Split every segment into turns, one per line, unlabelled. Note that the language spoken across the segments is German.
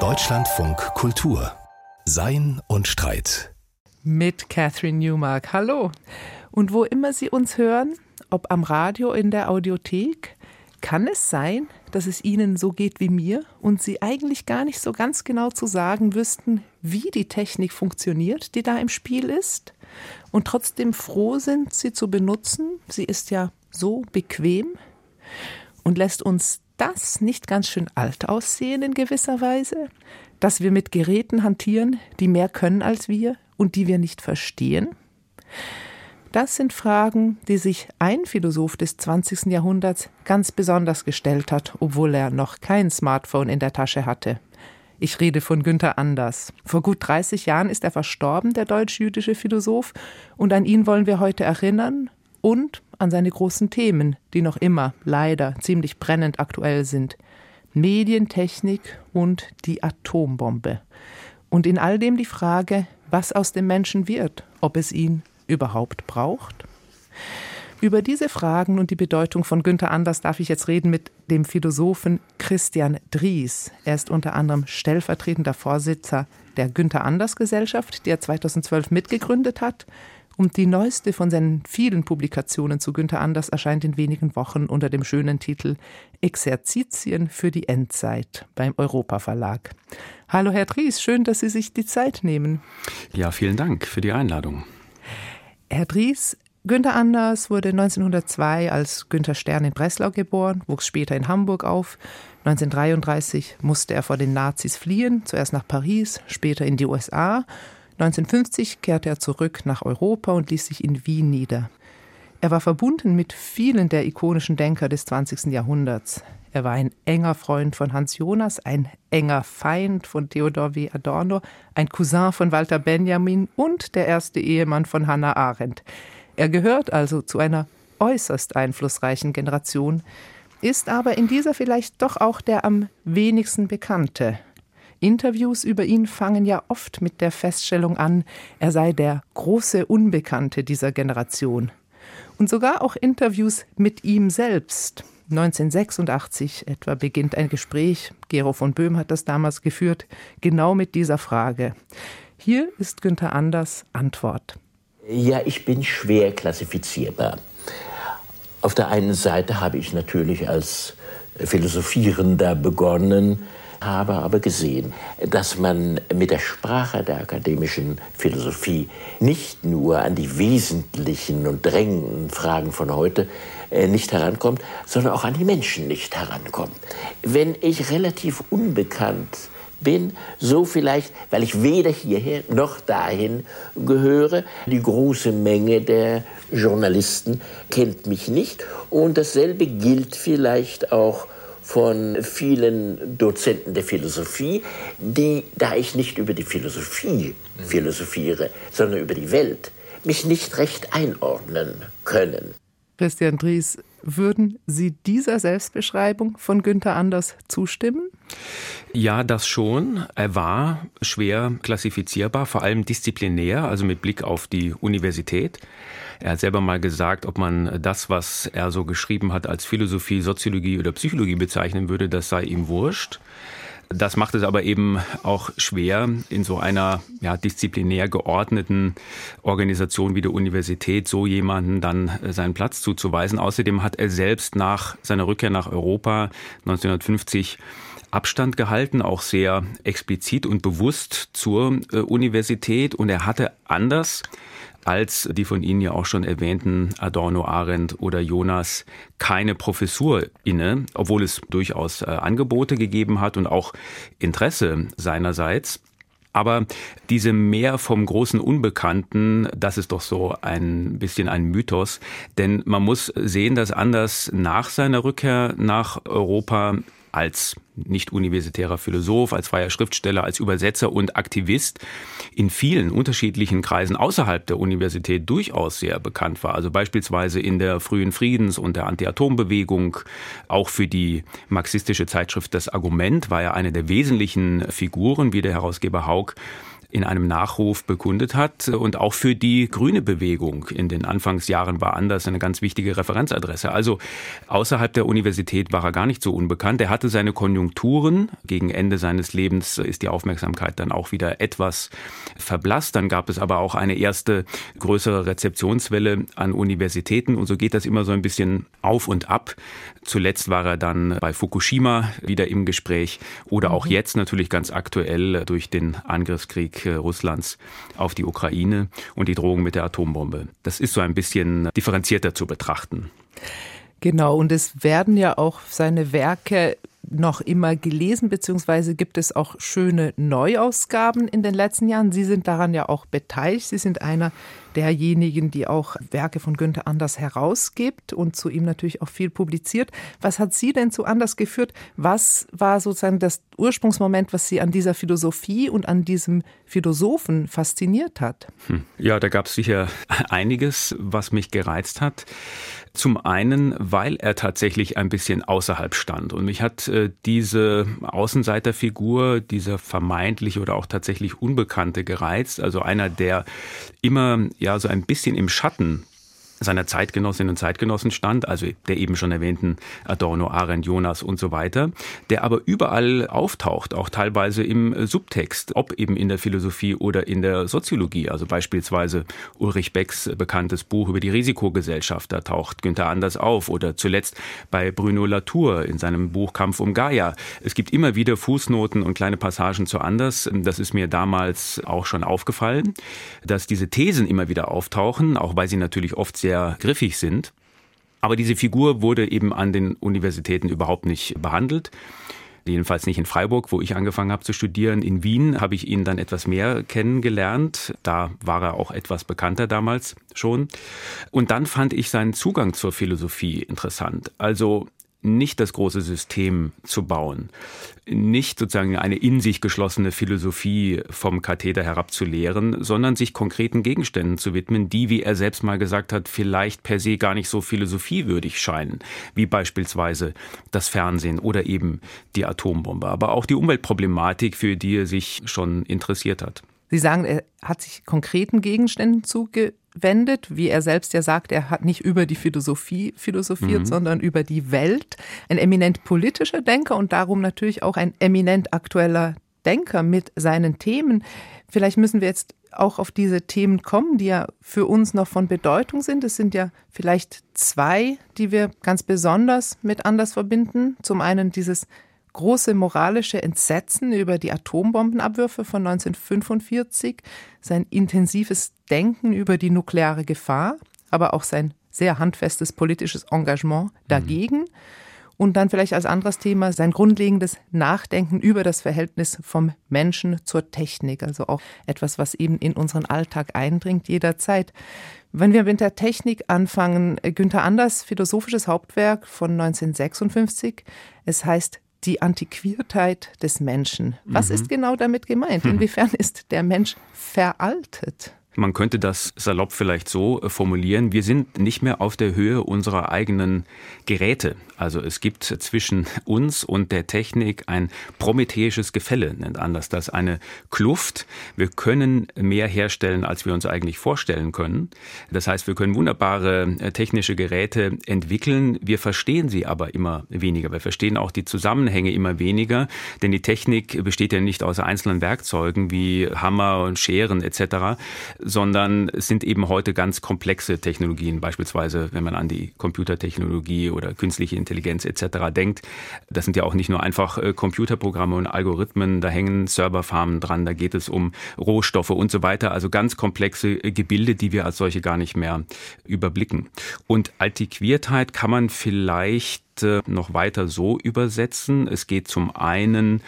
Deutschlandfunk Kultur Sein und Streit
mit Catherine Newmark. Hallo. Und wo immer Sie uns hören, ob am Radio in der Audiothek, kann es sein, dass es Ihnen so geht wie mir und Sie eigentlich gar nicht so ganz genau zu sagen wüssten, wie die Technik funktioniert, die da im Spiel ist, und trotzdem froh sind, sie zu benutzen? Sie ist ja so bequem und lässt uns das nicht ganz schön alt aussehen in gewisser Weise, dass wir mit Geräten hantieren, die mehr können als wir und die wir nicht verstehen? Das sind Fragen, die sich ein Philosoph des 20. Jahrhunderts ganz besonders gestellt hat, obwohl er noch kein Smartphone in der Tasche hatte. Ich rede von Günther Anders. Vor gut 30 Jahren ist er verstorben, der deutsch-jüdische Philosoph, und an ihn wollen wir heute erinnern und an seine großen Themen, die noch immer leider ziemlich brennend aktuell sind. Medientechnik und die Atombombe. Und in all dem die Frage, was aus dem Menschen wird, ob es ihn überhaupt braucht. Über diese Fragen und die Bedeutung von Günther Anders darf ich jetzt reden mit dem Philosophen Christian Dries. Er ist unter anderem stellvertretender Vorsitzer der Günther Anders Gesellschaft, die er 2012 mitgegründet hat. Und die neueste von seinen vielen Publikationen zu Günther Anders erscheint in wenigen Wochen unter dem schönen Titel Exerzitien für die Endzeit beim Europa Verlag. Hallo Herr Dries, schön, dass Sie sich die Zeit nehmen.
Ja, vielen Dank für die Einladung.
Herr Dries, Günther Anders wurde 1902 als Günther Stern in Breslau geboren, wuchs später in Hamburg auf. 1933 musste er vor den Nazis fliehen, zuerst nach Paris, später in die USA. 1950 kehrte er zurück nach Europa und ließ sich in Wien nieder. Er war verbunden mit vielen der ikonischen Denker des 20. Jahrhunderts. Er war ein enger Freund von Hans Jonas, ein enger Feind von Theodor W. Adorno, ein Cousin von Walter Benjamin und der erste Ehemann von Hannah Arendt. Er gehört also zu einer äußerst einflussreichen Generation, ist aber in dieser vielleicht doch auch der am wenigsten bekannte. Interviews über ihn fangen ja oft mit der Feststellung an, er sei der große Unbekannte dieser Generation. Und sogar auch Interviews mit ihm selbst. 1986 etwa beginnt ein Gespräch, Gero von Böhm hat das damals geführt, genau mit dieser Frage. Hier ist Günther Anders Antwort.
Ja, ich bin schwer klassifizierbar. Auf der einen Seite habe ich natürlich als Philosophierender begonnen, habe aber gesehen, dass man mit der Sprache der akademischen Philosophie nicht nur an die wesentlichen und drängenden Fragen von heute äh, nicht herankommt, sondern auch an die Menschen nicht herankommt. Wenn ich relativ unbekannt bin, so vielleicht, weil ich weder hierher noch dahin gehöre. Die große Menge der Journalisten kennt mich nicht und dasselbe gilt vielleicht auch von vielen Dozenten der Philosophie, die, da ich nicht über die Philosophie philosophiere, sondern über die Welt, mich nicht recht einordnen können.
Christian Dries, würden Sie dieser Selbstbeschreibung von Günther Anders zustimmen?
Ja, das schon. Er war schwer klassifizierbar, vor allem disziplinär, also mit Blick auf die Universität. Er hat selber mal gesagt, ob man das, was er so geschrieben hat, als Philosophie, Soziologie oder Psychologie bezeichnen würde, das sei ihm wurscht. Das macht es aber eben auch schwer, in so einer ja, disziplinär geordneten Organisation wie der Universität so jemanden dann äh, seinen Platz zuzuweisen. Außerdem hat er selbst nach seiner Rückkehr nach Europa 1950 Abstand gehalten, auch sehr explizit und bewusst zur äh, Universität. Und er hatte anders als die von Ihnen ja auch schon erwähnten Adorno, Arendt oder Jonas keine Professur inne, obwohl es durchaus äh, Angebote gegeben hat und auch Interesse seinerseits. Aber diese mehr vom großen Unbekannten, das ist doch so ein bisschen ein Mythos. Denn man muss sehen, dass Anders nach seiner Rückkehr nach Europa als nicht universitärer Philosoph, als freier Schriftsteller, als Übersetzer und Aktivist in vielen unterschiedlichen Kreisen außerhalb der Universität durchaus sehr bekannt war. Also beispielsweise in der frühen Friedens- und der Anti-Atom-Bewegung, auch für die marxistische Zeitschrift Das Argument war er eine der wesentlichen Figuren, wie der Herausgeber Haug in einem Nachruf bekundet hat. Und auch für die grüne Bewegung in den Anfangsjahren war Anders eine ganz wichtige Referenzadresse. Also außerhalb der Universität war er gar nicht so unbekannt. Er hatte seine Konjunkturen. Gegen Ende seines Lebens ist die Aufmerksamkeit dann auch wieder etwas verblasst. Dann gab es aber auch eine erste größere Rezeptionswelle an Universitäten. Und so geht das immer so ein bisschen auf und ab. Zuletzt war er dann bei Fukushima wieder im Gespräch oder auch mhm. jetzt natürlich ganz aktuell durch den Angriffskrieg Russlands auf die Ukraine und die Drohung mit der Atombombe. Das ist so ein bisschen differenzierter zu betrachten.
Genau, und es werden ja auch seine Werke noch immer gelesen, beziehungsweise gibt es auch schöne Neuausgaben in den letzten Jahren. Sie sind daran ja auch beteiligt. Sie sind einer derjenigen, die auch Werke von Günther Anders herausgibt und zu ihm natürlich auch viel publiziert. Was hat Sie denn zu Anders geführt? Was war sozusagen das Ursprungsmoment, was Sie an dieser Philosophie und an diesem Philosophen fasziniert hat?
Hm. Ja, da gab es sicher einiges, was mich gereizt hat. Zum einen, weil er tatsächlich ein bisschen außerhalb stand. Und mich hat äh, diese Außenseiterfigur, dieser vermeintliche oder auch tatsächlich Unbekannte gereizt. Also einer, der immer ja so ein bisschen im Schatten seiner Zeitgenossinnen und Zeitgenossen stand, also der eben schon erwähnten Adorno, Arendt, Jonas und so weiter, der aber überall auftaucht, auch teilweise im Subtext, ob eben in der Philosophie oder in der Soziologie. Also beispielsweise Ulrich Becks bekanntes Buch über die Risikogesellschaft, da taucht Günther Anders auf oder zuletzt bei Bruno Latour in seinem Buch Kampf um Gaia. Es gibt immer wieder Fußnoten und kleine Passagen zu Anders. Das ist mir damals auch schon aufgefallen, dass diese Thesen immer wieder auftauchen, auch weil sie natürlich oft sehr sehr griffig sind. Aber diese Figur wurde eben an den Universitäten überhaupt nicht behandelt. Jedenfalls nicht in Freiburg, wo ich angefangen habe zu studieren. In Wien habe ich ihn dann etwas mehr kennengelernt. Da war er auch etwas bekannter damals schon. Und dann fand ich seinen Zugang zur Philosophie interessant. Also nicht das große System zu bauen, nicht sozusagen eine in sich geschlossene Philosophie vom Katheder herabzulehren, sondern sich konkreten Gegenständen zu widmen, die, wie er selbst mal gesagt hat, vielleicht per se gar nicht so philosophiewürdig scheinen, wie beispielsweise das Fernsehen oder eben die Atombombe, aber auch die Umweltproblematik, für die er sich schon interessiert hat.
Sie sagen, er hat sich konkreten Gegenständen zugewandt wendet, wie er selbst ja sagt, er hat nicht über die Philosophie philosophiert, mhm. sondern über die Welt. Ein eminent politischer Denker und darum natürlich auch ein eminent aktueller Denker mit seinen Themen. Vielleicht müssen wir jetzt auch auf diese Themen kommen, die ja für uns noch von Bedeutung sind. Es sind ja vielleicht zwei, die wir ganz besonders mit anders verbinden. Zum einen dieses große moralische Entsetzen über die Atombombenabwürfe von 1945, sein intensives Denken über die nukleare Gefahr, aber auch sein sehr handfestes politisches Engagement dagegen. Mhm. Und dann vielleicht als anderes Thema sein grundlegendes Nachdenken über das Verhältnis vom Menschen zur Technik, also auch etwas, was eben in unseren Alltag eindringt jederzeit. Wenn wir mit der Technik anfangen, Günther Anders philosophisches Hauptwerk von 1956, es heißt die Antiquiertheit des Menschen. Was mhm. ist genau damit gemeint? Inwiefern ist der Mensch veraltet?
Man könnte das salopp vielleicht so äh, formulieren, wir sind nicht mehr auf der Höhe unserer eigenen Geräte. Also es gibt zwischen uns und der Technik ein prometheisches Gefälle, nennt anders das, eine Kluft. Wir können mehr herstellen, als wir uns eigentlich vorstellen können. Das heißt, wir können wunderbare äh, technische Geräte entwickeln, wir verstehen sie aber immer weniger. Wir verstehen auch die Zusammenhänge immer weniger, denn die Technik besteht ja nicht aus einzelnen Werkzeugen wie Hammer und Scheren etc., sondern es sind eben heute ganz komplexe Technologien, beispielsweise wenn man an die Computertechnologie oder künstliche Intelligenz etc. denkt. Das sind ja auch nicht nur einfach äh, Computerprogramme und Algorithmen, da hängen Serverfarmen dran, da geht es um Rohstoffe und so weiter, also ganz komplexe äh, Gebilde, die wir als solche gar nicht mehr überblicken. Und Antiquiertheit kann man vielleicht äh, noch weiter so übersetzen. Es geht zum einen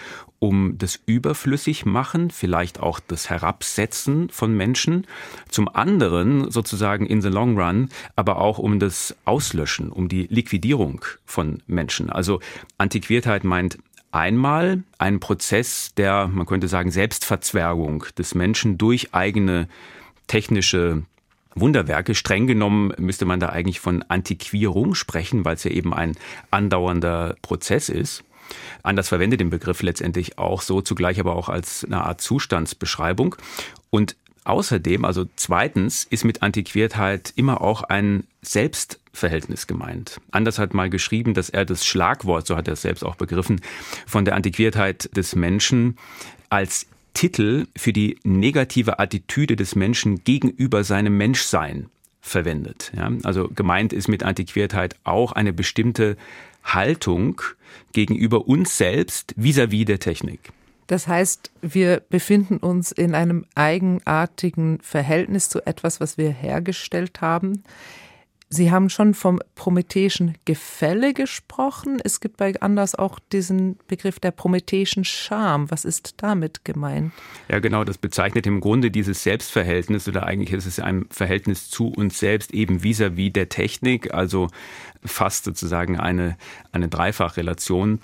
um das Überflüssigmachen, vielleicht auch das Herabsetzen von Menschen, zum anderen sozusagen in the long run, aber auch um das Auslöschen, um die Liquidierung von Menschen. Also Antiquiertheit meint einmal einen Prozess der, man könnte sagen, Selbstverzwergung des Menschen durch eigene technische Wunderwerke. Streng genommen müsste man da eigentlich von Antiquierung sprechen, weil es ja eben ein andauernder Prozess ist. Anders verwendet den Begriff letztendlich auch so, zugleich aber auch als eine Art Zustandsbeschreibung. Und Außerdem, also zweitens, ist mit Antiquiertheit immer auch ein Selbstverhältnis gemeint. Anders hat mal geschrieben, dass er das Schlagwort, so hat er es selbst auch begriffen, von der Antiquiertheit des Menschen als Titel für die negative Attitüde des Menschen gegenüber seinem Menschsein verwendet. Ja, also gemeint ist mit Antiquiertheit auch eine bestimmte Haltung gegenüber uns selbst vis-à-vis -vis der Technik.
Das heißt, wir befinden uns in einem eigenartigen Verhältnis zu etwas, was wir hergestellt haben. Sie haben schon vom prometheischen Gefälle gesprochen. Es gibt bei Anders auch diesen Begriff der prometheischen Scham. Was ist damit gemeint?
Ja, genau, das bezeichnet im Grunde dieses Selbstverhältnis oder eigentlich ist es ein Verhältnis zu uns selbst eben vis-à-vis -vis der Technik, also fast sozusagen eine, eine Dreifachrelation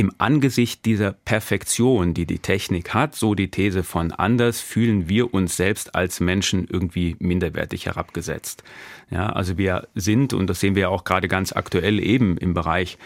im Angesicht dieser Perfektion, die die Technik hat, so die These von Anders, fühlen wir uns selbst als Menschen irgendwie minderwertig herabgesetzt. Ja, also wir sind, und das sehen wir auch gerade ganz aktuell eben im Bereich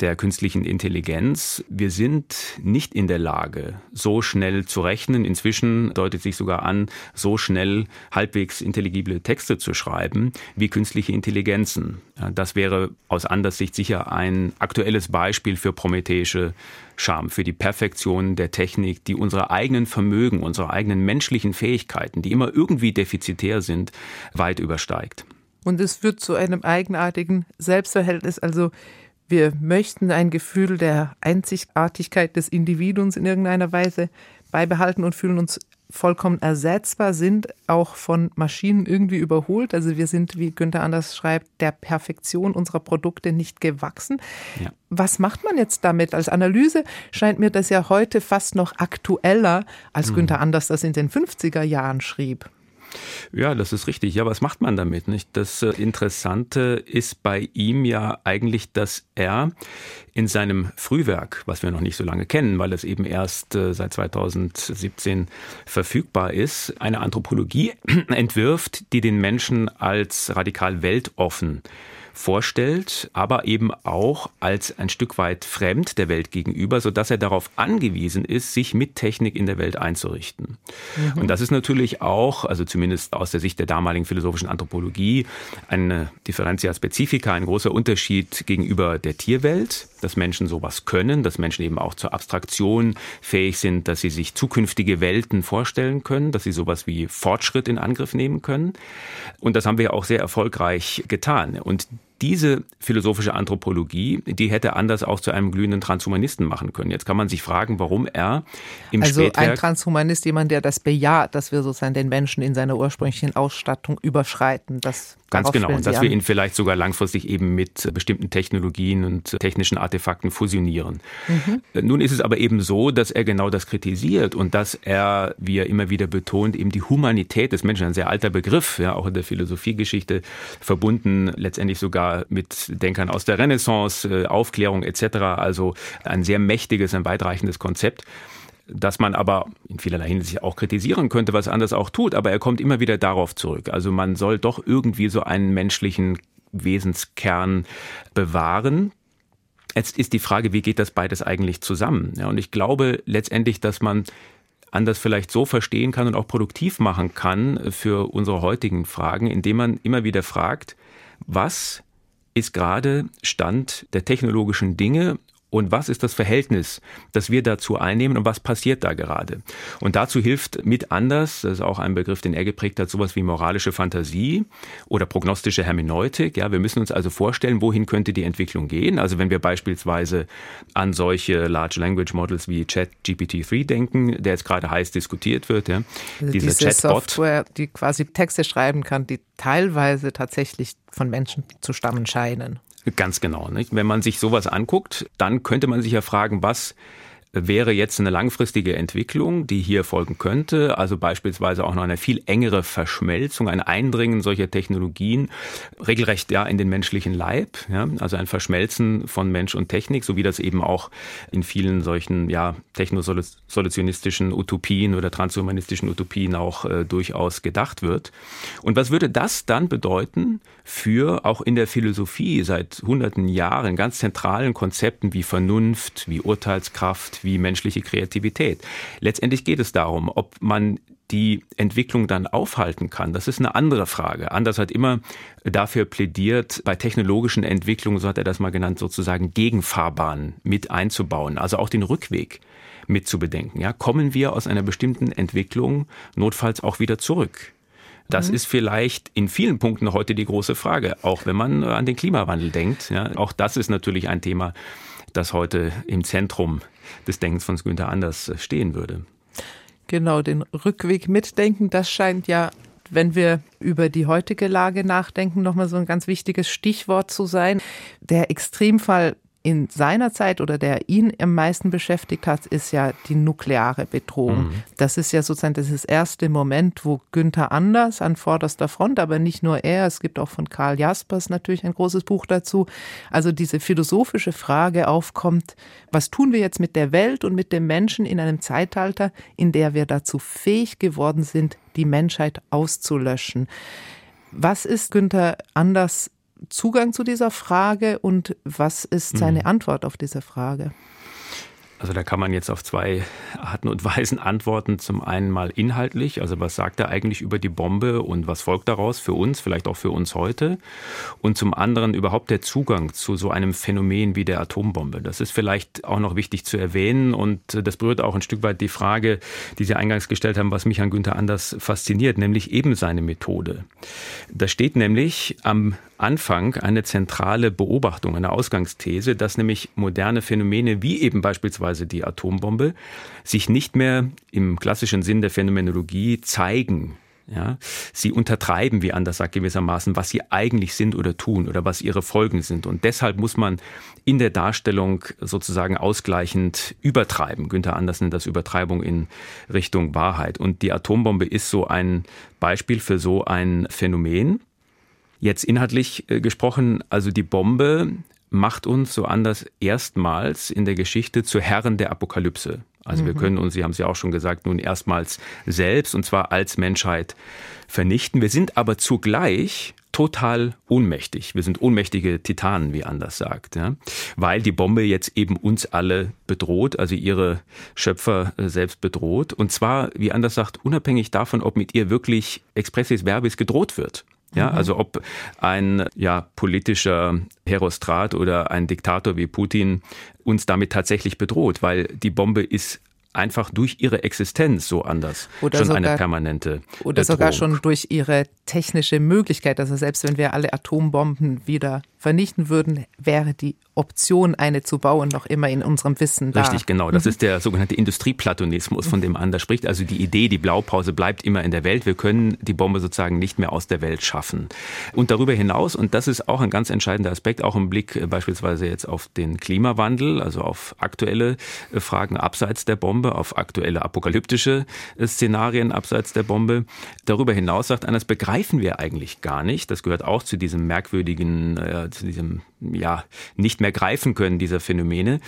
der künstlichen Intelligenz. Wir sind nicht in der Lage, so schnell zu rechnen. Inzwischen deutet sich sogar an, so schnell halbwegs intelligible Texte zu schreiben wie künstliche Intelligenzen. Das wäre aus Anderssicht sicher ein aktuelles Beispiel für prometheische Scham, für die Perfektion der Technik, die unsere eigenen Vermögen, unsere eigenen menschlichen Fähigkeiten, die immer irgendwie defizitär sind, weit übersteigt.
Und es führt zu einem eigenartigen Selbstverhältnis. Also wir möchten ein Gefühl der Einzigartigkeit des Individuums in irgendeiner Weise beibehalten und fühlen uns vollkommen ersetzbar, sind auch von Maschinen irgendwie überholt. Also wir sind, wie Günther Anders schreibt, der Perfektion unserer Produkte nicht gewachsen. Ja. Was macht man jetzt damit? Als Analyse scheint mir das ja heute fast noch aktueller, als mhm. Günther Anders das in den 50er Jahren schrieb.
Ja, das ist richtig. Ja, was macht man damit? Nicht? Das äh, Interessante ist bei ihm ja eigentlich, dass er in seinem Frühwerk, was wir noch nicht so lange kennen, weil es eben erst äh, seit 2017 verfügbar ist, eine Anthropologie entwirft, die den Menschen als radikal weltoffen vorstellt, aber eben auch als ein Stück weit fremd der Welt gegenüber, so dass er darauf angewiesen ist, sich mit Technik in der Welt einzurichten. Mhm. Und das ist natürlich auch, also zumindest aus der Sicht der damaligen philosophischen Anthropologie, eine Differentia Specifica, ein großer Unterschied gegenüber der Tierwelt, dass Menschen sowas können, dass Menschen eben auch zur Abstraktion fähig sind, dass sie sich zukünftige Welten vorstellen können, dass sie sowas wie Fortschritt in Angriff nehmen können. Und das haben wir auch sehr erfolgreich getan. Und diese philosophische Anthropologie, die hätte anders auch zu einem glühenden Transhumanisten machen können. Jetzt kann man sich fragen, warum er im
also
Spätwerk...
ein Transhumanist, jemand, der das bejaht, dass wir sozusagen den Menschen in seiner ursprünglichen Ausstattung überschreiten. Das
Ganz genau. Und dass wir ihn vielleicht sogar langfristig eben mit bestimmten Technologien und technischen Artefakten fusionieren. Mhm. Nun ist es aber eben so, dass er genau das kritisiert und dass er, wie er immer wieder betont, eben die Humanität des Menschen, ein sehr alter Begriff, ja, auch in der Philosophiegeschichte, verbunden letztendlich sogar mit Denkern aus der Renaissance, äh, Aufklärung etc. Also ein sehr mächtiges, ein weitreichendes Konzept dass man aber in vielerlei Hinsicht auch kritisieren könnte, was anders auch tut, aber er kommt immer wieder darauf zurück. Also man soll doch irgendwie so einen menschlichen Wesenskern bewahren. Jetzt ist die Frage, wie geht das beides eigentlich zusammen? Ja, und ich glaube letztendlich, dass man anders vielleicht so verstehen kann und auch produktiv machen kann für unsere heutigen Fragen, indem man immer wieder fragt, was ist gerade Stand der technologischen Dinge und was ist das Verhältnis, das wir dazu einnehmen und was passiert da gerade. Und dazu hilft mit anders, das ist auch ein Begriff, den er geprägt hat, sowas wie moralische Fantasie oder prognostische Hermeneutik. Ja, wir müssen uns also vorstellen, wohin könnte die Entwicklung gehen. Also wenn wir beispielsweise an solche Large Language Models wie ChatGPT-3 denken, der jetzt gerade heiß diskutiert wird, ja,
also diese, diese Chatbot, Software, die quasi Texte schreiben kann, die teilweise tatsächlich von Menschen zu stammen scheinen.
Ganz genau. Nicht? Wenn man sich sowas anguckt, dann könnte man sich ja fragen, was wäre jetzt eine langfristige Entwicklung, die hier folgen könnte, also beispielsweise auch noch eine viel engere Verschmelzung, ein Eindringen solcher Technologien, regelrecht ja in den menschlichen Leib, ja, also ein Verschmelzen von Mensch und Technik, so wie das eben auch in vielen solchen ja technosolutionistischen Utopien oder transhumanistischen Utopien auch äh, durchaus gedacht wird. Und was würde das dann bedeuten für auch in der Philosophie seit hunderten Jahren ganz zentralen Konzepten wie Vernunft, wie Urteilskraft, wie menschliche Kreativität. Letztendlich geht es darum, ob man die Entwicklung dann aufhalten kann, das ist eine andere Frage. Anders hat immer dafür plädiert, bei technologischen Entwicklungen, so hat er das mal genannt, sozusagen Gegenfahrbahnen mit einzubauen, also auch den Rückweg mit zu bedenken. Ja, kommen wir aus einer bestimmten Entwicklung notfalls auch wieder zurück? Das mhm. ist vielleicht in vielen Punkten heute die große Frage, auch wenn man an den Klimawandel denkt. Ja, auch das ist natürlich ein Thema, das heute im Zentrum des Denkens von Günther Anders stehen würde.
Genau, den Rückweg mitdenken, das scheint ja, wenn wir über die heutige Lage nachdenken, nochmal so ein ganz wichtiges Stichwort zu sein. Der Extremfall in seiner Zeit oder der ihn am meisten beschäftigt hat, ist ja die nukleare Bedrohung. Mhm. Das ist ja sozusagen das erste Moment, wo Günther Anders an vorderster Front, aber nicht nur er, es gibt auch von Karl Jaspers natürlich ein großes Buch dazu, also diese philosophische Frage aufkommt, was tun wir jetzt mit der Welt und mit dem Menschen in einem Zeitalter, in der wir dazu fähig geworden sind, die Menschheit auszulöschen? Was ist Günther Anders Zugang zu dieser Frage und was ist seine mhm. Antwort auf diese Frage?
Also da kann man jetzt auf zwei Arten und Weisen antworten. Zum einen mal inhaltlich, also was sagt er eigentlich über die Bombe und was folgt daraus für uns, vielleicht auch für uns heute. Und zum anderen überhaupt der Zugang zu so einem Phänomen wie der Atombombe. Das ist vielleicht auch noch wichtig zu erwähnen und das berührt auch ein Stück weit die Frage, die Sie eingangs gestellt haben, was mich an Günther Anders fasziniert, nämlich eben seine Methode. Da steht nämlich am Anfang eine zentrale Beobachtung, eine Ausgangsthese, dass nämlich moderne Phänomene wie eben beispielsweise die Atombombe sich nicht mehr im klassischen Sinn der Phänomenologie zeigen. Ja, sie untertreiben, wie Anders sagt, gewissermaßen, was sie eigentlich sind oder tun oder was ihre Folgen sind. Und deshalb muss man in der Darstellung sozusagen ausgleichend übertreiben. Günther Anders nennt das Übertreibung in Richtung Wahrheit. Und die Atombombe ist so ein Beispiel für so ein Phänomen. Jetzt inhaltlich äh, gesprochen, also die Bombe macht uns so anders erstmals in der Geschichte zu Herren der Apokalypse. Also mhm. wir können uns, Sie haben es ja auch schon gesagt, nun erstmals selbst und zwar als Menschheit vernichten. Wir sind aber zugleich total ohnmächtig. Wir sind ohnmächtige Titanen, wie Anders sagt, ja? weil die Bombe jetzt eben uns alle bedroht, also ihre Schöpfer äh, selbst bedroht. Und zwar, wie Anders sagt, unabhängig davon, ob mit ihr wirklich expressis verbis gedroht wird. Ja, mhm. also ob ein ja, politischer Herostrat oder ein Diktator wie Putin uns damit tatsächlich bedroht, weil die Bombe ist einfach durch ihre Existenz so anders oder schon sogar, eine permanente
oder Drohung. sogar schon durch ihre technische Möglichkeit. Also selbst wenn wir alle Atombomben wieder vernichten würden, wäre die Option, eine zu bauen, noch immer in unserem Wissen
da. Richtig, genau. Das mhm. ist der sogenannte Industrieplatonismus, von dem Ander spricht. Also die Idee, die Blaupause bleibt immer in der Welt. Wir können die Bombe sozusagen nicht mehr aus der Welt schaffen. Und darüber hinaus, und das ist auch ein ganz entscheidender Aspekt, auch im Blick äh, beispielsweise jetzt auf den Klimawandel, also auf aktuelle äh, Fragen abseits der Bombe, auf aktuelle apokalyptische äh, Szenarien abseits der Bombe. Darüber hinaus sagt einer, das begreifen wir eigentlich gar nicht. Das gehört auch zu diesem merkwürdigen, zu diesem, ja, nicht mehr greifen können dieser Phänomene.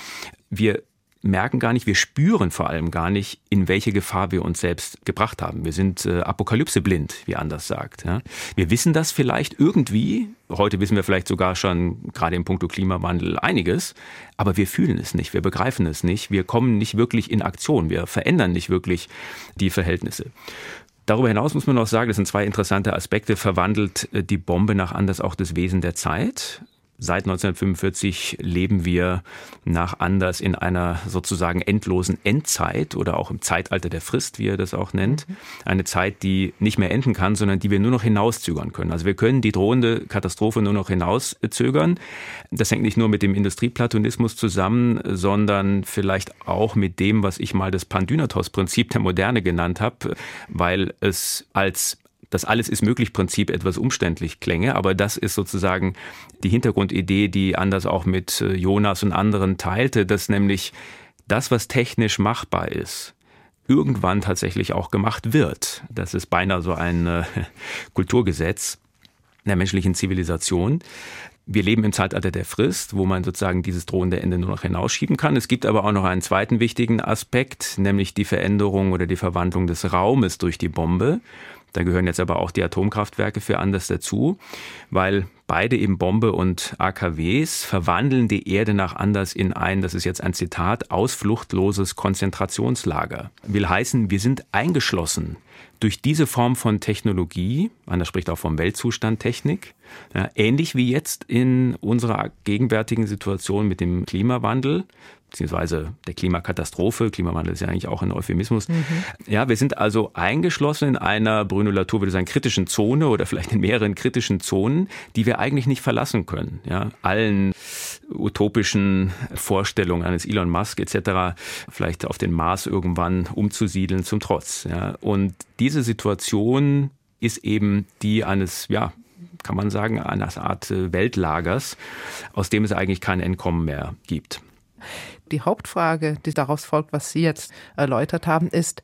Wir merken gar nicht, wir spüren vor allem gar nicht, in welche Gefahr wir uns selbst gebracht haben. Wir sind äh, apokalypseblind, wie Anders sagt. Ja. Wir wissen das vielleicht irgendwie, heute wissen wir vielleicht sogar schon gerade im Punkto Klimawandel einiges, aber wir fühlen es nicht, wir begreifen es nicht, wir kommen nicht wirklich in Aktion, wir verändern nicht wirklich die Verhältnisse. Darüber hinaus muss man noch sagen, das sind zwei interessante Aspekte, verwandelt äh, die Bombe nach Anders auch das Wesen der Zeit. Seit 1945 leben wir nach Anders in einer sozusagen endlosen Endzeit oder auch im Zeitalter der Frist, wie er das auch nennt. Mhm. Eine Zeit, die nicht mehr enden kann, sondern die wir nur noch hinauszögern können. Also wir können die drohende Katastrophe nur noch hinauszögern. Das hängt nicht nur mit dem Industrieplatonismus zusammen, sondern vielleicht auch mit dem, was ich mal das Pandynatos-Prinzip der Moderne genannt habe, weil es als das alles ist möglich Prinzip etwas umständlich klänge, aber das ist sozusagen die Hintergrundidee, die Anders auch mit äh, Jonas und anderen teilte, dass nämlich das, was technisch machbar ist, irgendwann tatsächlich auch gemacht wird. Das ist beinahe so ein äh, Kulturgesetz der menschlichen Zivilisation. Wir leben im Zeitalter der Frist, wo man sozusagen dieses drohende Ende nur noch hinausschieben kann. Es gibt aber auch noch einen zweiten wichtigen Aspekt, nämlich die Veränderung oder die Verwandlung des Raumes durch die Bombe. Da gehören jetzt aber auch die Atomkraftwerke für anders dazu, weil beide eben Bombe und AKWs verwandeln die Erde nach anders in ein, das ist jetzt ein Zitat, ausfluchtloses Konzentrationslager. Will heißen, wir sind eingeschlossen durch diese Form von Technologie, Anders spricht auch vom Weltzustand Technik, ja, ähnlich wie jetzt in unserer gegenwärtigen Situation mit dem Klimawandel, beziehungsweise der Klimakatastrophe. Klimawandel ist ja eigentlich auch ein Euphemismus. Mhm. Ja, wir sind also eingeschlossen in einer, Bruno Latour würde sagen, kritischen Zone oder vielleicht in mehreren kritischen Zonen, die wir eigentlich nicht verlassen können. Ja, allen utopischen Vorstellungen eines Elon Musk etc. vielleicht auf den Mars irgendwann umzusiedeln zum Trotz. Ja, und diese Situation ist eben die eines, ja, kann man sagen, einer Art Weltlagers, aus dem es eigentlich kein Entkommen mehr gibt.
Die Hauptfrage, die daraus folgt, was Sie jetzt erläutert haben, ist,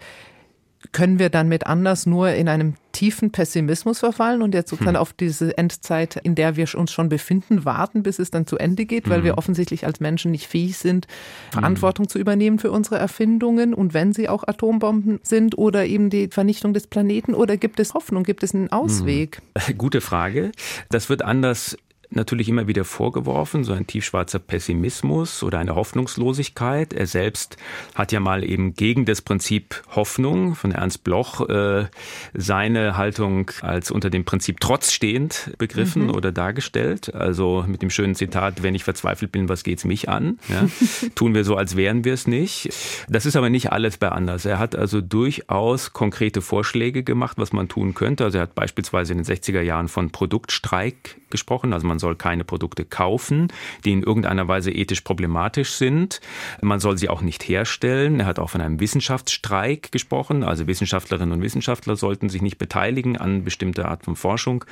können wir dann mit anders nur in einem tiefen Pessimismus verfallen und jetzt sozusagen hm. auf diese Endzeit, in der wir uns schon befinden, warten, bis es dann zu Ende geht, weil hm. wir offensichtlich als Menschen nicht fähig sind, Verantwortung hm. zu übernehmen für unsere Erfindungen und wenn sie auch Atombomben sind oder eben die Vernichtung des Planeten oder gibt es Hoffnung, gibt es einen Ausweg?
Gute Frage. Das wird anders natürlich immer wieder vorgeworfen, so ein tiefschwarzer Pessimismus oder eine Hoffnungslosigkeit. Er selbst hat ja mal eben gegen das Prinzip Hoffnung von Ernst Bloch äh, seine Haltung als unter dem Prinzip Trotz stehend begriffen mhm. oder dargestellt. Also mit dem schönen Zitat, wenn ich verzweifelt bin, was geht's mich an? Ja? Tun wir so, als wären wir es nicht. Das ist aber nicht alles bei anders. Er hat also durchaus konkrete Vorschläge gemacht, was man tun könnte. Also er hat beispielsweise in den 60er Jahren von Produktstreik gesprochen. Also man soll keine Produkte kaufen, die in irgendeiner Weise ethisch problematisch sind. Man soll sie auch nicht herstellen. Er hat auch von einem Wissenschaftsstreik gesprochen. Also Wissenschaftlerinnen und Wissenschaftler sollten sich nicht beteiligen an bestimmter Art von Forschung.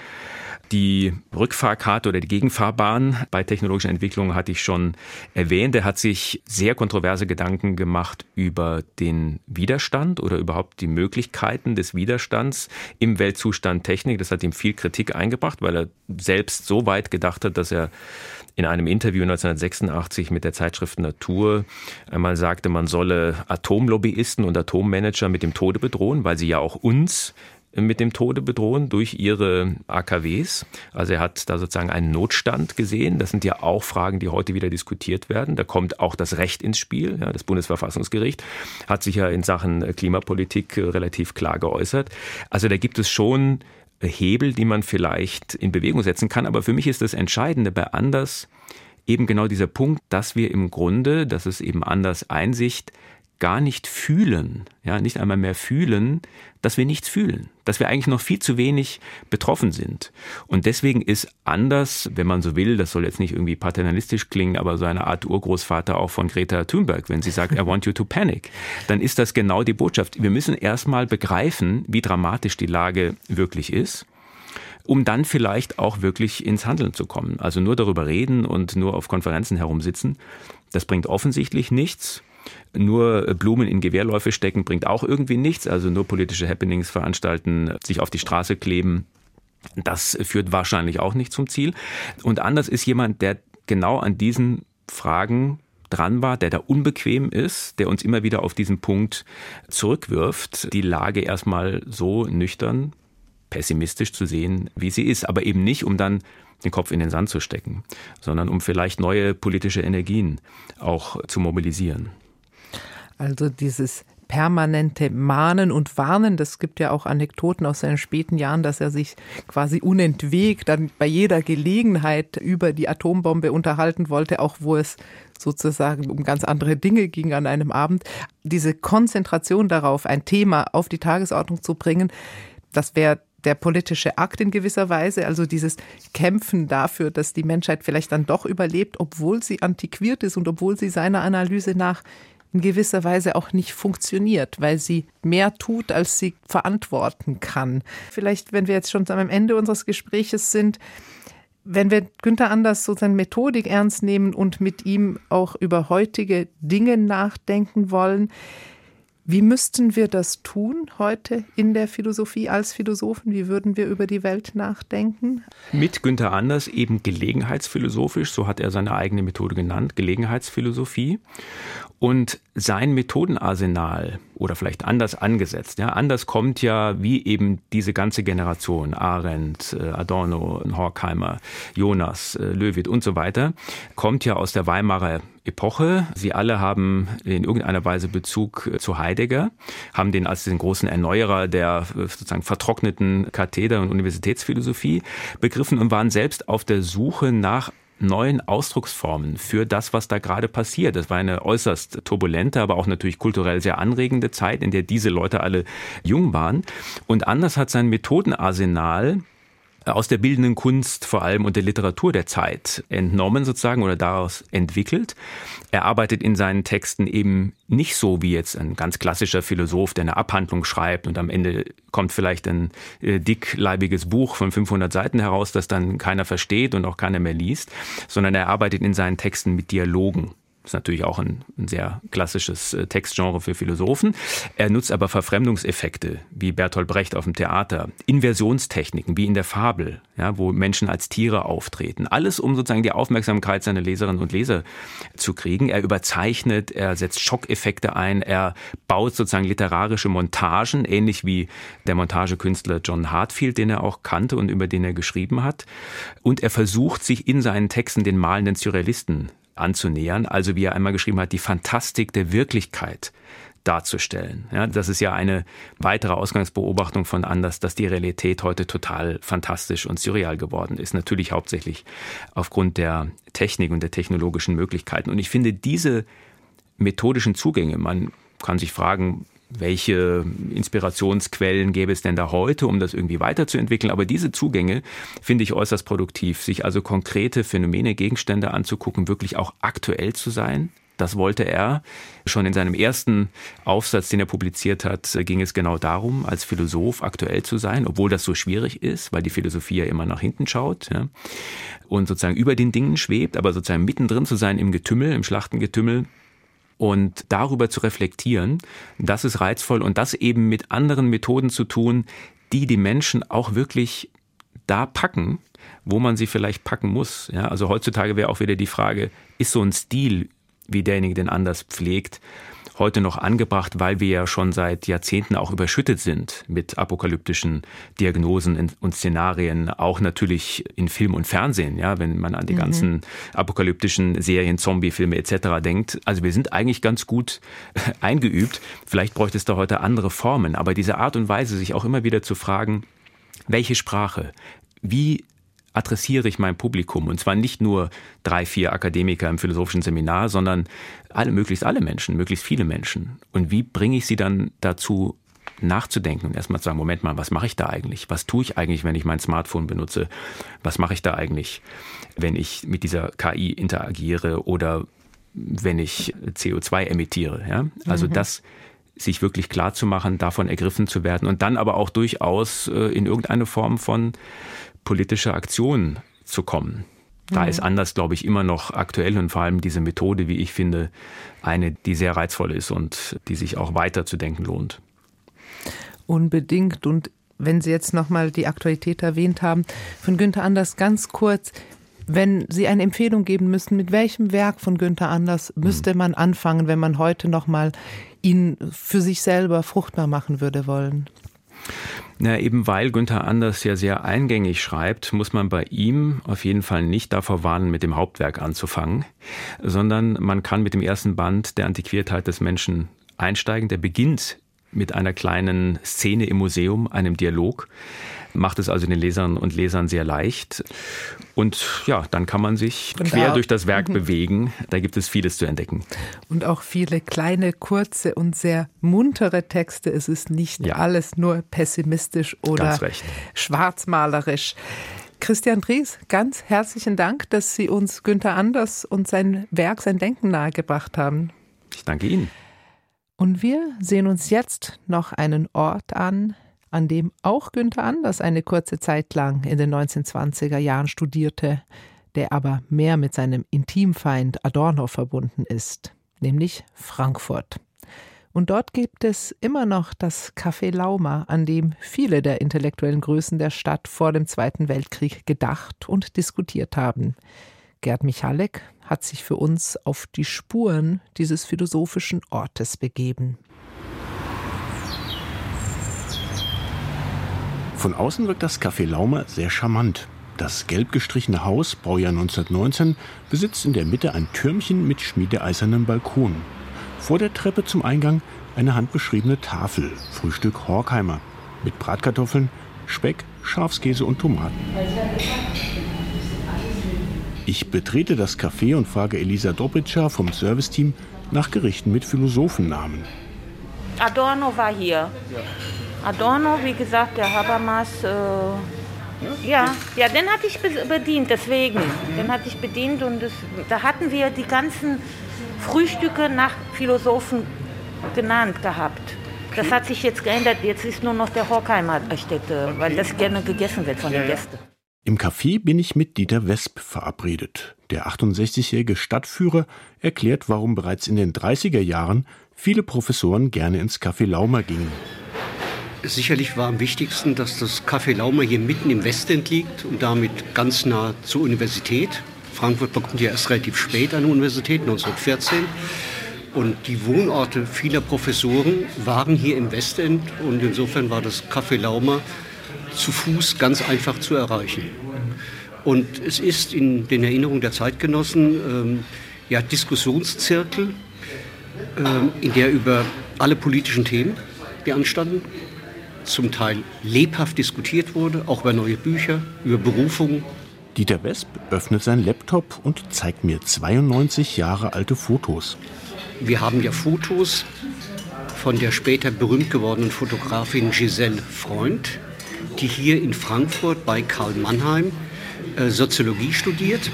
Die Rückfahrkarte oder die Gegenfahrbahn bei technologischen Entwicklungen hatte ich schon erwähnt. Er hat sich sehr kontroverse Gedanken gemacht über den Widerstand oder überhaupt die Möglichkeiten des Widerstands im Weltzustand Technik. Das hat ihm viel Kritik eingebracht, weil er selbst so weit gedacht hat, dass er in einem Interview 1986 mit der Zeitschrift Natur einmal sagte, man solle Atomlobbyisten und Atommanager mit dem Tode bedrohen, weil sie ja auch uns mit dem Tode bedrohen durch ihre AKWs. Also er hat da sozusagen einen Notstand gesehen. Das sind ja auch Fragen, die heute wieder diskutiert werden. Da kommt auch das Recht ins Spiel. Ja, das Bundesverfassungsgericht hat sich ja in Sachen Klimapolitik relativ klar geäußert. Also da gibt es schon Hebel, die man vielleicht in Bewegung setzen kann. Aber für mich ist das Entscheidende bei Anders eben genau dieser Punkt, dass wir im Grunde, dass es eben Anders Einsicht gar nicht fühlen, ja, nicht einmal mehr fühlen, dass wir nichts fühlen, dass wir eigentlich noch viel zu wenig betroffen sind. Und deswegen ist anders, wenn man so will, das soll jetzt nicht irgendwie paternalistisch klingen, aber so eine Art Urgroßvater auch von Greta Thunberg, wenn sie sagt, I want you to panic, dann ist das genau die Botschaft. Wir müssen erstmal begreifen, wie dramatisch die Lage wirklich ist um dann vielleicht auch wirklich ins Handeln zu kommen. Also nur darüber reden und nur auf Konferenzen herumsitzen, das bringt offensichtlich nichts. Nur Blumen in Gewehrläufe stecken bringt auch irgendwie nichts. Also nur politische Happenings veranstalten, sich auf die Straße kleben. Das führt wahrscheinlich auch nicht zum Ziel. Und anders ist jemand, der genau an diesen Fragen dran war, der da unbequem ist, der uns immer wieder auf diesen Punkt zurückwirft, die Lage erstmal so nüchtern, pessimistisch zu sehen, wie sie ist. Aber eben nicht, um dann den Kopf in den Sand zu stecken, sondern um vielleicht neue politische Energien auch zu mobilisieren.
Also dieses permanente Mahnen und Warnen. Das gibt ja auch Anekdoten aus seinen späten Jahren, dass er sich quasi unentwegt dann bei jeder Gelegenheit über die Atombombe unterhalten wollte, auch wo es sozusagen um ganz andere Dinge ging an einem Abend. Diese Konzentration darauf, ein Thema auf die Tagesordnung zu bringen, das wäre der politische Akt in gewisser Weise, also dieses Kämpfen dafür, dass die Menschheit vielleicht dann doch überlebt, obwohl sie antiquiert ist und obwohl sie seiner Analyse nach in gewisser Weise auch nicht funktioniert, weil sie mehr tut, als sie verantworten kann. Vielleicht, wenn wir jetzt schon am Ende unseres Gespräches sind, wenn wir Günther Anders so seine Methodik ernst nehmen und mit ihm auch über heutige Dinge nachdenken wollen, wie müssten wir das tun heute in der Philosophie als Philosophen? Wie würden wir über die Welt nachdenken?
Mit Günther Anders eben gelegenheitsphilosophisch, so hat er seine eigene Methode genannt, Gelegenheitsphilosophie. Und sein Methodenarsenal oder vielleicht anders angesetzt, ja, anders kommt ja wie eben diese ganze Generation, Arendt, äh, Adorno, Horkheimer, Jonas, äh, Löwit und so weiter, kommt ja aus der Weimarer Epoche. Sie alle haben in irgendeiner Weise Bezug äh, zu Heidegger, haben den als den großen Erneuerer der sozusagen vertrockneten Katheder und Universitätsphilosophie begriffen und waren selbst auf der Suche nach neuen Ausdrucksformen für das, was da gerade passiert. Das war eine äußerst turbulente, aber auch natürlich kulturell sehr anregende Zeit, in der diese Leute alle jung waren. Und Anders hat sein Methodenarsenal aus der bildenden Kunst vor allem und der Literatur der Zeit entnommen sozusagen oder daraus entwickelt. Er arbeitet in seinen Texten eben nicht so wie jetzt ein ganz klassischer Philosoph, der eine Abhandlung schreibt und am Ende kommt vielleicht ein äh, dickleibiges Buch von 500 Seiten heraus, das dann keiner versteht und auch keiner mehr liest, sondern er arbeitet in seinen Texten mit Dialogen. Ist natürlich auch ein, ein, sehr klassisches äh, Textgenre für Philosophen. Er nutzt aber Verfremdungseffekte, wie Bertolt Brecht auf dem Theater, Inversionstechniken, wie in der Fabel, ja, wo Menschen als Tiere auftreten. Alles, um sozusagen die Aufmerksamkeit seiner Leserinnen und Leser zu kriegen. Er überzeichnet, er setzt Schockeffekte ein, er baut sozusagen literarische Montagen, ähnlich wie der Montagekünstler John Hartfield, den er auch kannte und über den er geschrieben hat. Und er versucht, sich in seinen Texten den malenden Surrealisten anzunähern. Also wie er einmal geschrieben hat, die Fantastik der Wirklichkeit darzustellen. Ja, das ist ja eine weitere Ausgangsbeobachtung von Anders, dass die Realität heute total fantastisch und surreal geworden ist. Natürlich hauptsächlich aufgrund der Technik und der technologischen Möglichkeiten. Und ich finde diese methodischen Zugänge, man kann sich fragen, welche Inspirationsquellen gäbe es denn da heute, um das irgendwie weiterzuentwickeln. Aber diese Zugänge finde ich äußerst produktiv, sich also konkrete Phänomene, Gegenstände anzugucken, wirklich auch aktuell zu sein. Das wollte er. Schon in seinem ersten Aufsatz, den er publiziert hat, ging es genau darum, als Philosoph aktuell zu sein, obwohl das so schwierig ist, weil die Philosophie ja immer nach hinten schaut ja, und sozusagen über den Dingen schwebt, aber sozusagen mittendrin zu sein im Getümmel, im Schlachtengetümmel, und darüber zu reflektieren, das ist reizvoll und das eben mit anderen Methoden zu tun, die die Menschen auch wirklich da packen, wo man sie vielleicht packen muss. Ja, also heutzutage wäre auch wieder die Frage, ist so ein Stil, wie derjenige den anders pflegt, heute noch angebracht, weil wir ja schon seit Jahrzehnten auch überschüttet sind mit apokalyptischen Diagnosen und Szenarien, auch natürlich in Film und Fernsehen, ja, wenn man an die mhm. ganzen apokalyptischen Serien, Zombiefilme etc. denkt. Also wir sind eigentlich ganz gut eingeübt. Vielleicht bräuchte es da heute andere Formen, aber diese Art und Weise, sich auch immer wieder zu fragen, welche Sprache, wie adressiere ich mein Publikum und zwar nicht nur drei, vier Akademiker im philosophischen Seminar, sondern alle, möglichst alle Menschen, möglichst viele Menschen. Und wie bringe ich sie dann dazu, nachzudenken und erstmal zu sagen, Moment mal, was mache ich da eigentlich? Was tue ich eigentlich, wenn ich mein Smartphone benutze? Was mache ich da eigentlich, wenn ich mit dieser KI interagiere oder wenn ich CO2 emittiere? Ja? Also mhm. das sich wirklich klar zu machen, davon ergriffen zu werden und dann aber auch durchaus äh, in irgendeine Form von politischer Aktion zu kommen. Da mhm. ist anders, glaube ich, immer noch aktuell und vor allem diese Methode, wie ich finde, eine, die sehr reizvoll ist und die sich auch weiterzudenken lohnt.
Unbedingt. Und wenn Sie jetzt nochmal die Aktualität erwähnt haben, von Günther Anders ganz kurz, wenn Sie eine Empfehlung geben müssten, mit welchem Werk von Günther Anders müsste man anfangen, wenn man heute nochmal ihn für sich selber fruchtbar machen würde wollen?
Na, eben weil Günther Anders ja sehr eingängig schreibt, muss man bei ihm auf jeden Fall nicht davor warnen, mit dem Hauptwerk anzufangen, sondern man kann mit dem ersten Band der Antiquiertheit des Menschen einsteigen. Der beginnt mit einer kleinen Szene im Museum, einem Dialog macht es also den Lesern und Lesern sehr leicht. Und ja, dann kann man sich und quer durch das Werk mhm. bewegen. Da gibt es vieles zu entdecken.
Und auch viele kleine, kurze und sehr muntere Texte. Es ist nicht ja. alles nur pessimistisch oder schwarzmalerisch. Christian Dries, ganz herzlichen Dank, dass Sie uns Günther Anders und sein Werk, sein Denken nahegebracht haben.
Ich danke Ihnen.
Und wir sehen uns jetzt noch einen Ort an, an dem auch Günther Anders eine kurze Zeit lang in den 1920er Jahren studierte, der aber mehr mit seinem Intimfeind Adorno verbunden ist, nämlich Frankfurt. Und dort gibt es immer noch das Café Lauma, an dem viele der intellektuellen Größen der Stadt vor dem Zweiten Weltkrieg gedacht und diskutiert haben. Gerd Michalek hat sich für uns auf die Spuren dieses philosophischen Ortes begeben.
Von außen wirkt das Café Laumer sehr charmant. Das gelb gestrichene Haus, Baujahr 1919, besitzt in der Mitte ein Türmchen mit schmiedeeisernem Balkon. Vor der Treppe zum Eingang eine handbeschriebene Tafel, Frühstück Horkheimer, mit Bratkartoffeln, Speck, Schafskäse und Tomaten. Ich betrete das Café und frage Elisa Dobritscher vom Serviceteam nach Gerichten mit Philosophennamen.
Adorno war hier. Adorno, wie gesagt, der Habermas. Äh, ja, ja, den hatte ich bedient, deswegen. Den hatte ich bedient und das, da hatten wir die ganzen Frühstücke nach Philosophen genannt gehabt. Das hat sich jetzt geändert. Jetzt ist nur noch der Horkheimer Städte, weil das gerne gegessen wird von den Gästen.
Im Café bin ich mit Dieter Wesp verabredet. Der 68-jährige Stadtführer erklärt, warum bereits in den 30er Jahren viele Professoren gerne ins Café Laumer gingen.
Sicherlich war am wichtigsten, dass das Café Laumer hier mitten im Westend liegt und damit ganz nah zur Universität. Frankfurt bekommt ja erst relativ spät eine Universität, 1914. Und die Wohnorte vieler Professoren waren hier im Westend und insofern war das Café Laumer zu Fuß ganz einfach zu erreichen. Und es ist in den Erinnerungen der Zeitgenossen ähm, ja, Diskussionszirkel, ähm, in der über alle politischen Themen, die anstanden, zum Teil lebhaft diskutiert wurde, auch über neue Bücher, über Berufungen.
Dieter Wesp öffnet sein Laptop und zeigt mir 92 Jahre alte Fotos.
Wir haben ja Fotos von der später berühmt gewordenen Fotografin Giselle Freund, die hier in Frankfurt bei Karl Mannheim äh, Soziologie studiert.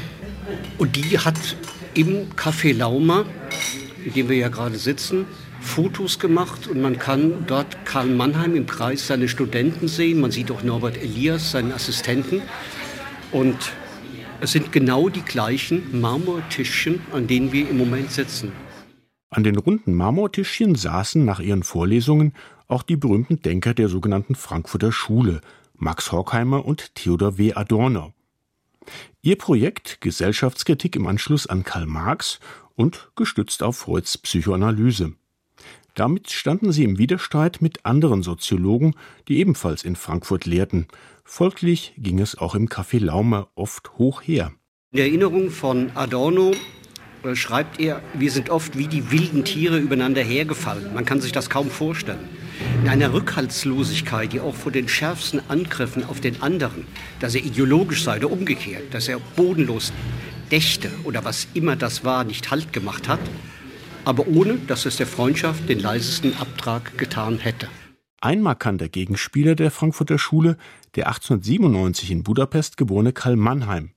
Und die hat im Café Lauma, in dem wir ja gerade sitzen, Fotos gemacht und man kann dort Karl Mannheim im Kreis seine Studenten sehen. Man sieht auch Norbert Elias, seinen Assistenten. Und es sind genau die gleichen Marmortischchen, an denen wir im Moment sitzen.
An den runden Marmortischchen saßen nach ihren Vorlesungen auch die berühmten Denker der sogenannten Frankfurter Schule, Max Horkheimer und Theodor W. Adorno. Ihr Projekt Gesellschaftskritik im Anschluss an Karl Marx und gestützt auf Freuds Psychoanalyse. Damit standen sie im Widerstreit mit anderen Soziologen, die ebenfalls in Frankfurt lehrten. Folglich ging es auch im Café Laumer oft hoch her.
In Erinnerung von Adorno äh, schreibt er, wir sind oft wie die wilden Tiere übereinander hergefallen. Man kann sich das kaum vorstellen. In einer Rückhaltslosigkeit, die auch vor den schärfsten Angriffen auf den anderen, dass er ideologisch sei oder umgekehrt, dass er bodenlos dächte oder was immer das war, nicht Halt gemacht hat, aber ohne, dass es der Freundschaft den leisesten Abtrag getan hätte.
Ein markanter Gegenspieler der Frankfurter Schule, der 1897 in Budapest geborene Karl Mannheim.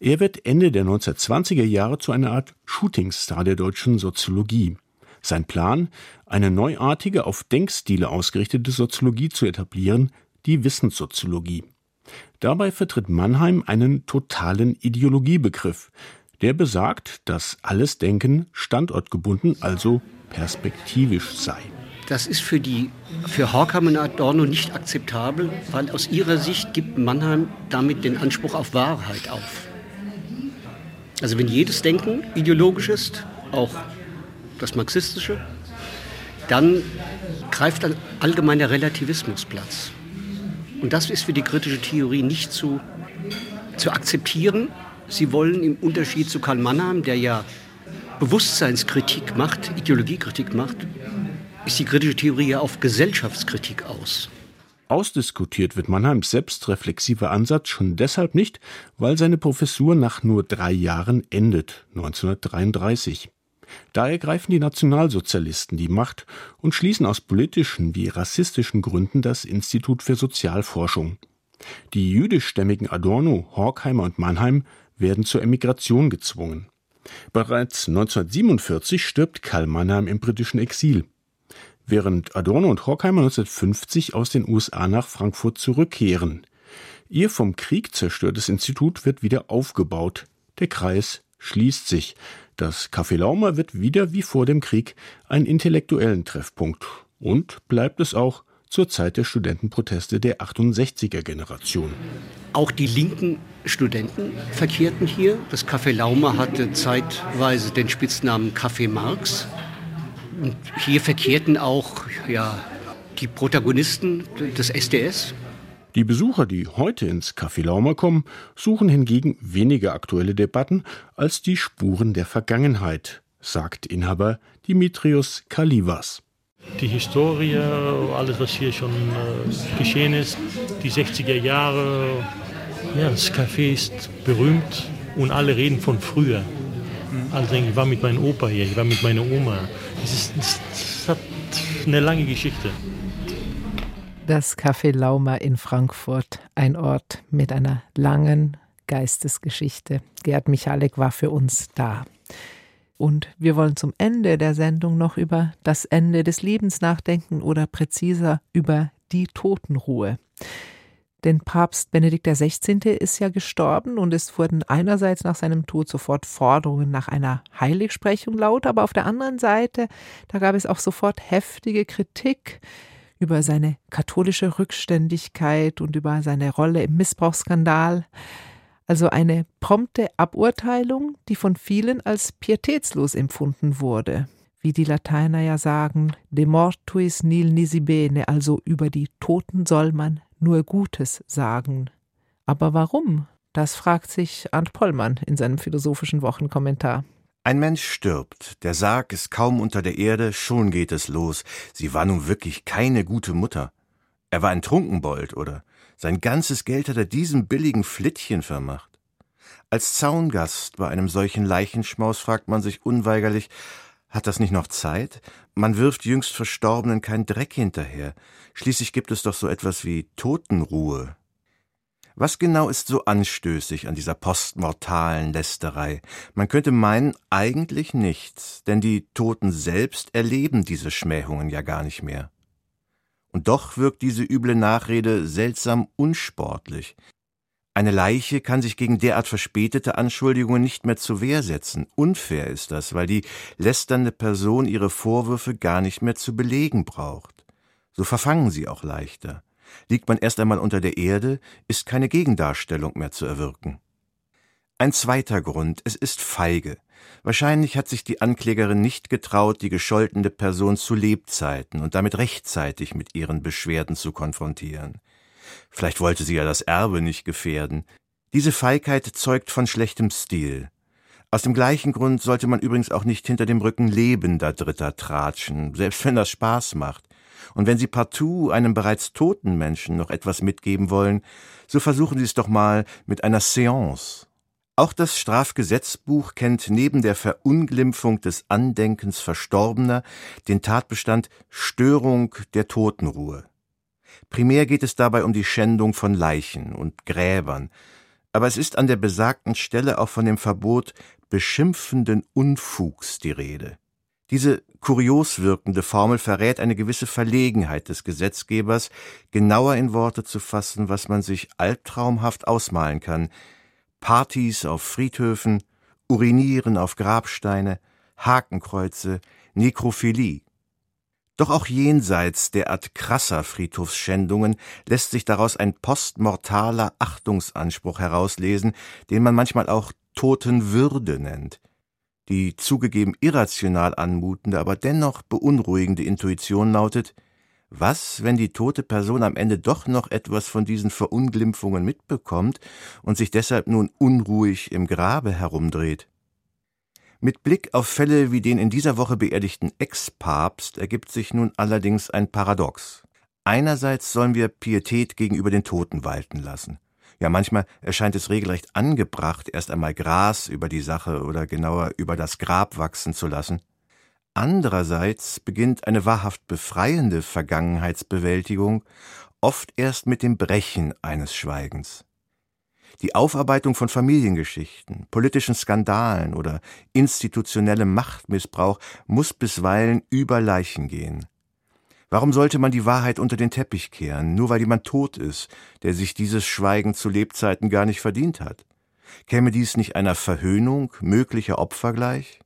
Er wird Ende der 1920er Jahre zu einer Art Shootingstar der deutschen Soziologie. Sein Plan, eine neuartige, auf Denkstile ausgerichtete Soziologie zu etablieren, die Wissenssoziologie. Dabei vertritt Mannheim einen totalen Ideologiebegriff, der besagt, dass alles Denken standortgebunden, also perspektivisch sei.
Das ist für, die, für Horkham und Adorno nicht akzeptabel, weil aus ihrer Sicht gibt Mannheim damit den Anspruch auf Wahrheit auf. Also wenn jedes Denken ideologisch ist, auch das marxistische, dann greift ein allgemeiner Relativismus Platz. Und das ist für die kritische Theorie nicht zu, zu akzeptieren, Sie wollen im Unterschied zu Karl Mannheim, der ja Bewusstseinskritik macht, Ideologiekritik macht, ist die kritische Theorie ja auf Gesellschaftskritik aus.
Ausdiskutiert wird Mannheims selbstreflexiver Ansatz schon deshalb nicht, weil seine Professur nach nur drei Jahren endet, 1933. Da ergreifen die Nationalsozialisten die Macht und schließen aus politischen wie rassistischen Gründen das Institut für Sozialforschung. Die jüdischstämmigen Adorno, Horkheimer und Mannheim werden zur Emigration gezwungen. Bereits 1947 stirbt Karl Mannheim im britischen Exil. während Adorno und Horkheimer 1950 aus den USA nach Frankfurt zurückkehren. Ihr vom Krieg zerstörtes Institut wird wieder aufgebaut. Der Kreis schließt sich. Das Café Laumer wird wieder wie vor dem Krieg ein intellektuellen Treffpunkt und bleibt es auch zur Zeit der Studentenproteste der 68er Generation.
Auch die linken Studenten verkehrten hier. Das Café Laumer hatte zeitweise den Spitznamen Café Marx. Und hier verkehrten auch ja, die Protagonisten des SDS.
Die Besucher, die heute ins Café Laumer kommen, suchen hingegen weniger aktuelle Debatten als die Spuren der Vergangenheit, sagt Inhaber Dimitrios Kalivas.
Die Historie, alles was hier schon äh, geschehen ist, die 60er Jahre, ja, das Café ist berühmt und alle reden von früher. Also ich war mit meinem Opa hier, ich war mit meiner Oma. Es, ist, es hat eine lange Geschichte.
Das Café Lauma in Frankfurt, ein Ort mit einer langen Geistesgeschichte. Gerd Michalek war für uns da. Und wir wollen zum Ende der Sendung noch über das Ende des Lebens nachdenken oder präziser über die Totenruhe. Denn Papst Benedikt XVI. ist ja gestorben und es wurden einerseits nach seinem Tod sofort Forderungen nach einer Heiligsprechung laut, aber auf der anderen Seite, da gab es auch sofort heftige Kritik über seine katholische Rückständigkeit und über seine Rolle im Missbrauchsskandal. Also eine prompte Aburteilung, die von vielen als pietätslos empfunden wurde. Wie die Lateiner ja sagen, de mortuis nil nisi bene, also über die Toten soll man nur Gutes sagen. Aber warum? Das fragt sich Arndt Pollmann in seinem philosophischen Wochenkommentar.
Ein Mensch stirbt, der Sarg ist kaum unter der Erde, schon geht es los. Sie war nun wirklich keine gute Mutter. Er war ein Trunkenbold, oder? Sein ganzes Geld hat er diesem billigen Flittchen vermacht. Als Zaungast bei einem solchen Leichenschmaus fragt man sich unweigerlich, hat das nicht noch Zeit? Man wirft jüngst Verstorbenen kein Dreck hinterher. Schließlich gibt es doch so etwas wie Totenruhe. Was genau ist so anstößig an dieser postmortalen Lästerei? Man könnte meinen, eigentlich nichts, denn die Toten selbst erleben diese Schmähungen ja gar nicht mehr. Und doch wirkt diese üble Nachrede seltsam unsportlich. Eine Leiche kann sich gegen derart verspätete Anschuldigungen nicht mehr zur Wehr setzen. Unfair ist das, weil die lästernde Person ihre Vorwürfe gar nicht mehr zu belegen braucht. So verfangen sie auch leichter. Liegt man erst einmal unter der Erde, ist keine Gegendarstellung mehr zu erwirken. Ein zweiter Grund, es ist feige. Wahrscheinlich hat sich die Anklägerin nicht getraut, die gescholtene Person zu Lebzeiten und damit rechtzeitig mit ihren Beschwerden zu konfrontieren. Vielleicht wollte sie ja das Erbe nicht gefährden. Diese Feigheit zeugt von schlechtem Stil. Aus dem gleichen Grund sollte man übrigens auch nicht hinter dem Rücken lebender Dritter tratschen, selbst wenn das Spaß macht. Und wenn Sie partout einem bereits toten Menschen noch etwas mitgeben wollen, so versuchen Sie es doch mal mit einer Seance. Auch das Strafgesetzbuch kennt neben der Verunglimpfung des Andenkens Verstorbener den Tatbestand Störung der Totenruhe. Primär geht es dabei um die Schändung von Leichen und Gräbern, aber es ist an der besagten Stelle auch von dem Verbot beschimpfenden Unfugs die Rede. Diese kurios wirkende Formel verrät eine gewisse Verlegenheit des Gesetzgebers, genauer in Worte zu fassen, was man sich albtraumhaft ausmalen kann. Partys auf Friedhöfen, Urinieren auf Grabsteine, Hakenkreuze, Nekrophilie. Doch auch jenseits derart krasser Friedhofsschändungen lässt sich daraus ein postmortaler Achtungsanspruch herauslesen, den man manchmal auch Totenwürde nennt. Die zugegeben irrational anmutende, aber dennoch beunruhigende Intuition lautet, was, wenn die tote Person am Ende doch noch etwas von diesen Verunglimpfungen mitbekommt und sich deshalb nun unruhig im Grabe herumdreht? Mit Blick auf Fälle wie den in dieser Woche beerdigten Ex-Papst ergibt sich nun allerdings ein Paradox. Einerseits sollen wir Pietät gegenüber den Toten walten lassen. Ja, manchmal erscheint es regelrecht angebracht, erst einmal Gras über die Sache oder genauer über das Grab wachsen zu lassen. Andererseits beginnt eine wahrhaft befreiende Vergangenheitsbewältigung oft erst mit dem Brechen eines Schweigens. Die Aufarbeitung von Familiengeschichten, politischen Skandalen oder institutionellem Machtmissbrauch muss bisweilen über Leichen gehen. Warum sollte man die Wahrheit unter den Teppich kehren, nur weil jemand tot ist, der sich dieses Schweigen zu Lebzeiten gar nicht verdient hat? Käme dies nicht einer Verhöhnung möglicher Opfer gleich?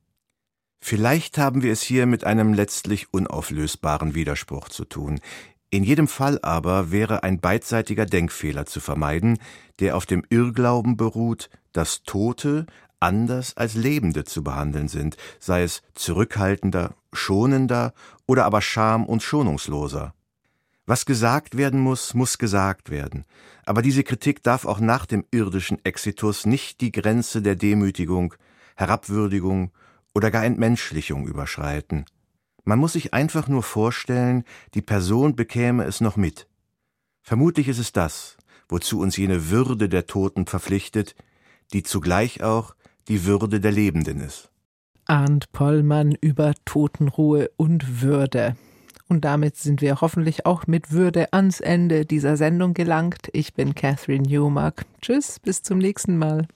Vielleicht haben wir es hier mit einem letztlich unauflösbaren Widerspruch zu tun. In jedem Fall aber wäre ein beidseitiger Denkfehler zu vermeiden, der auf dem Irrglauben beruht, dass Tote anders als Lebende zu behandeln sind, sei es zurückhaltender, schonender oder aber scham- und schonungsloser. Was gesagt werden muss, muss gesagt werden. Aber diese Kritik darf auch nach dem irdischen Exitus nicht die Grenze der Demütigung, Herabwürdigung oder gar Entmenschlichung überschreiten. Man muss sich einfach nur vorstellen, die Person bekäme es noch mit. Vermutlich ist es das, wozu uns jene Würde der Toten verpflichtet, die zugleich auch die Würde der Lebenden ist.
Arndt Pollmann über Totenruhe und Würde. Und damit sind wir hoffentlich auch mit Würde ans Ende dieser Sendung gelangt. Ich bin Catherine Newmark. Tschüss, bis zum nächsten Mal.